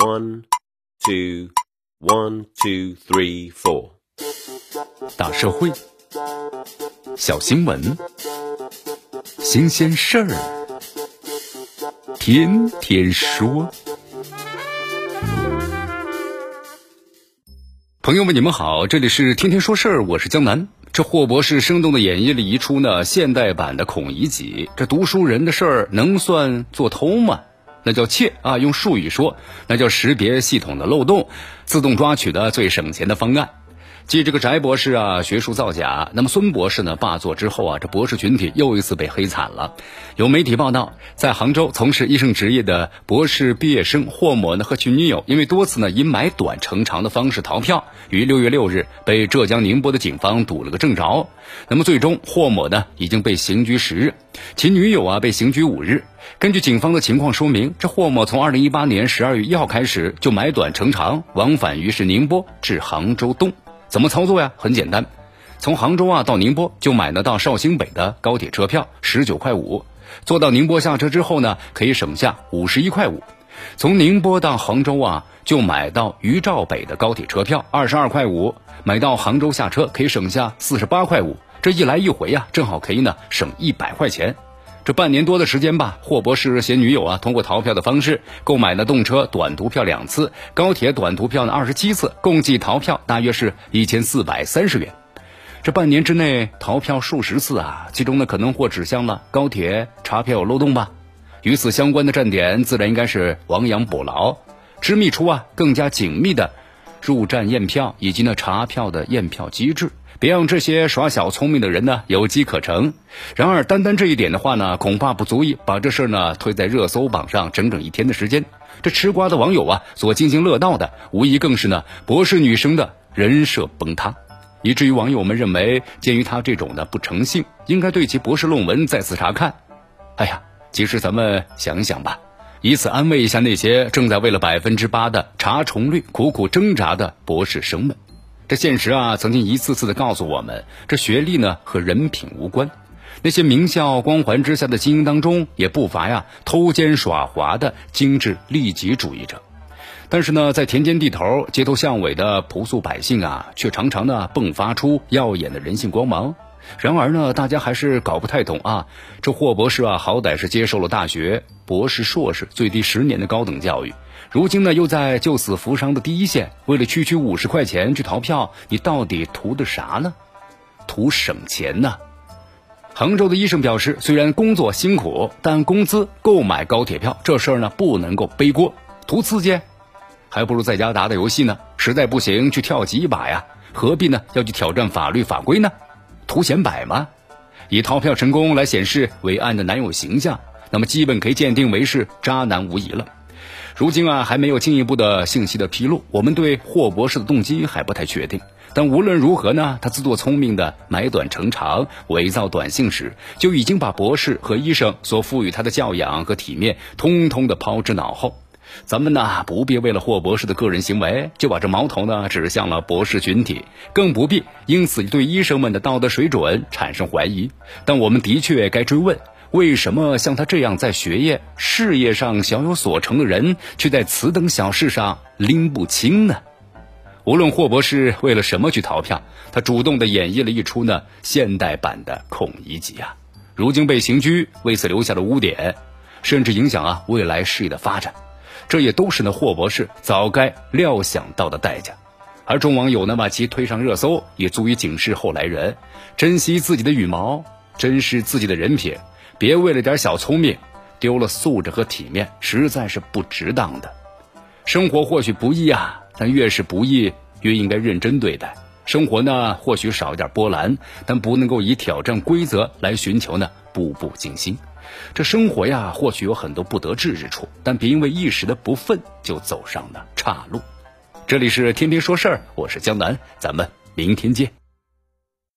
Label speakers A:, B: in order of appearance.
A: One, two, one, two, three, four。
B: 大社会，小新闻，新鲜事儿，天天说。朋友们，你们好，这里是天天说事儿，我是江南。这霍博士生动的演绎了一出呢现代版的孔乙己。这读书人的事儿能算做偷吗？那叫窃啊！用术语说，那叫识别系统的漏洞，自动抓取的最省钱的方案。继这个翟博士啊学术造假，那么孙博士呢霸座之后啊，这博士群体又一次被黑惨了。有媒体报道，在杭州从事医生职业的博士毕业生霍某呢和其女友，因为多次呢以买短乘长的方式逃票，于六月六日被浙江宁波的警方堵了个正着。那么最终霍某呢已经被刑拘十日，其女友啊被刑拘五日。根据警方的情况说明，这霍某从二零一八年十二月一号开始就买短乘长，往返于是宁波至杭州东。怎么操作呀？很简单，从杭州啊到宁波就买得到绍兴北的高铁车票，十九块五。坐到宁波下车之后呢，可以省下五十一块五。从宁波到杭州啊，就买到渝兆北的高铁车票，二十二块五。买到杭州下车可以省下四十八块五。这一来一回呀，正好可以呢省一百块钱。这半年多的时间吧，霍博士携女友啊，通过逃票的方式购买了动车短途票两次，高铁短途票呢二十七次，共计逃票大约是一千四百三十元。这半年之内逃票数十次啊，其中呢可能或指向了高铁查票有漏洞吧。与此相关的站点自然应该是亡羊补牢，织密出啊更加紧密的入站验票以及呢查票的验票机制。别让这些耍小聪明的人呢有机可乘。然而，单单这一点的话呢，恐怕不足以把这事儿呢推在热搜榜上整整一天的时间。这吃瓜的网友啊所津津乐道的，无疑更是呢博士女生的人设崩塌，以至于网友们认为，鉴于他这种的不诚信，应该对其博士论文再次查看。哎呀，其实咱们想一想吧，以此安慰一下那些正在为了百分之八的查重率苦苦挣扎的博士生们。这现实啊，曾经一次次的告诉我们，这学历呢和人品无关。那些名校光环之下的精英当中，也不乏呀偷奸耍滑的精致利己主义者。但是呢，在田间地头、街头巷尾的朴素百姓啊，却常常呢迸发出耀眼的人性光芒。然而呢，大家还是搞不太懂啊。这霍博士啊，好歹是接受了大学、博士、硕士最低十年的高等教育。如今呢，又在救死扶伤的第一线，为了区区五十块钱去逃票，你到底图的啥呢？图省钱呢？杭州的医生表示，虽然工作辛苦，但工资购买高铁票这事儿呢，不能够背锅。图刺激，还不如在家打打游戏呢。实在不行，去跳级一把呀，何必呢？要去挑战法律法规呢？图显摆吗？以逃票成功来显示伟岸的男友形象，那么基本可以鉴定为是渣男无疑了。如今啊，还没有进一步的信息的披露，我们对霍博士的动机还不太确定。但无论如何呢，他自作聪明的买短成长、伪造短信时，就已经把博士和医生所赋予他的教养和体面，通通的抛之脑后。咱们呢，不必为了霍博士的个人行为，就把这矛头呢指向了博士群体，更不必因此对医生们的道德水准产生怀疑。但我们的确该追问。为什么像他这样在学业、事业上小有所成的人，却在此等小事上拎不清呢？无论霍博士为了什么去逃票，他主动的演绎了一出呢现代版的孔乙己啊！如今被刑拘，为此留下了污点，甚至影响啊未来事业的发展，这也都是呢霍博士早该料想到的代价。而众网友呢把其推上热搜，也足以警示后来人珍惜自己的羽毛，珍视自己的人品。别为了点小聪明，丢了素质和体面，实在是不值当的。生活或许不易啊，但越是不易，越应该认真对待。生活呢，或许少一点波澜，但不能够以挑战规则来寻求呢步步惊心。这生活呀，或许有很多不得志之处，但别因为一时的不忿就走上了岔路。这里是天天说事儿，我是江南，咱们明天见。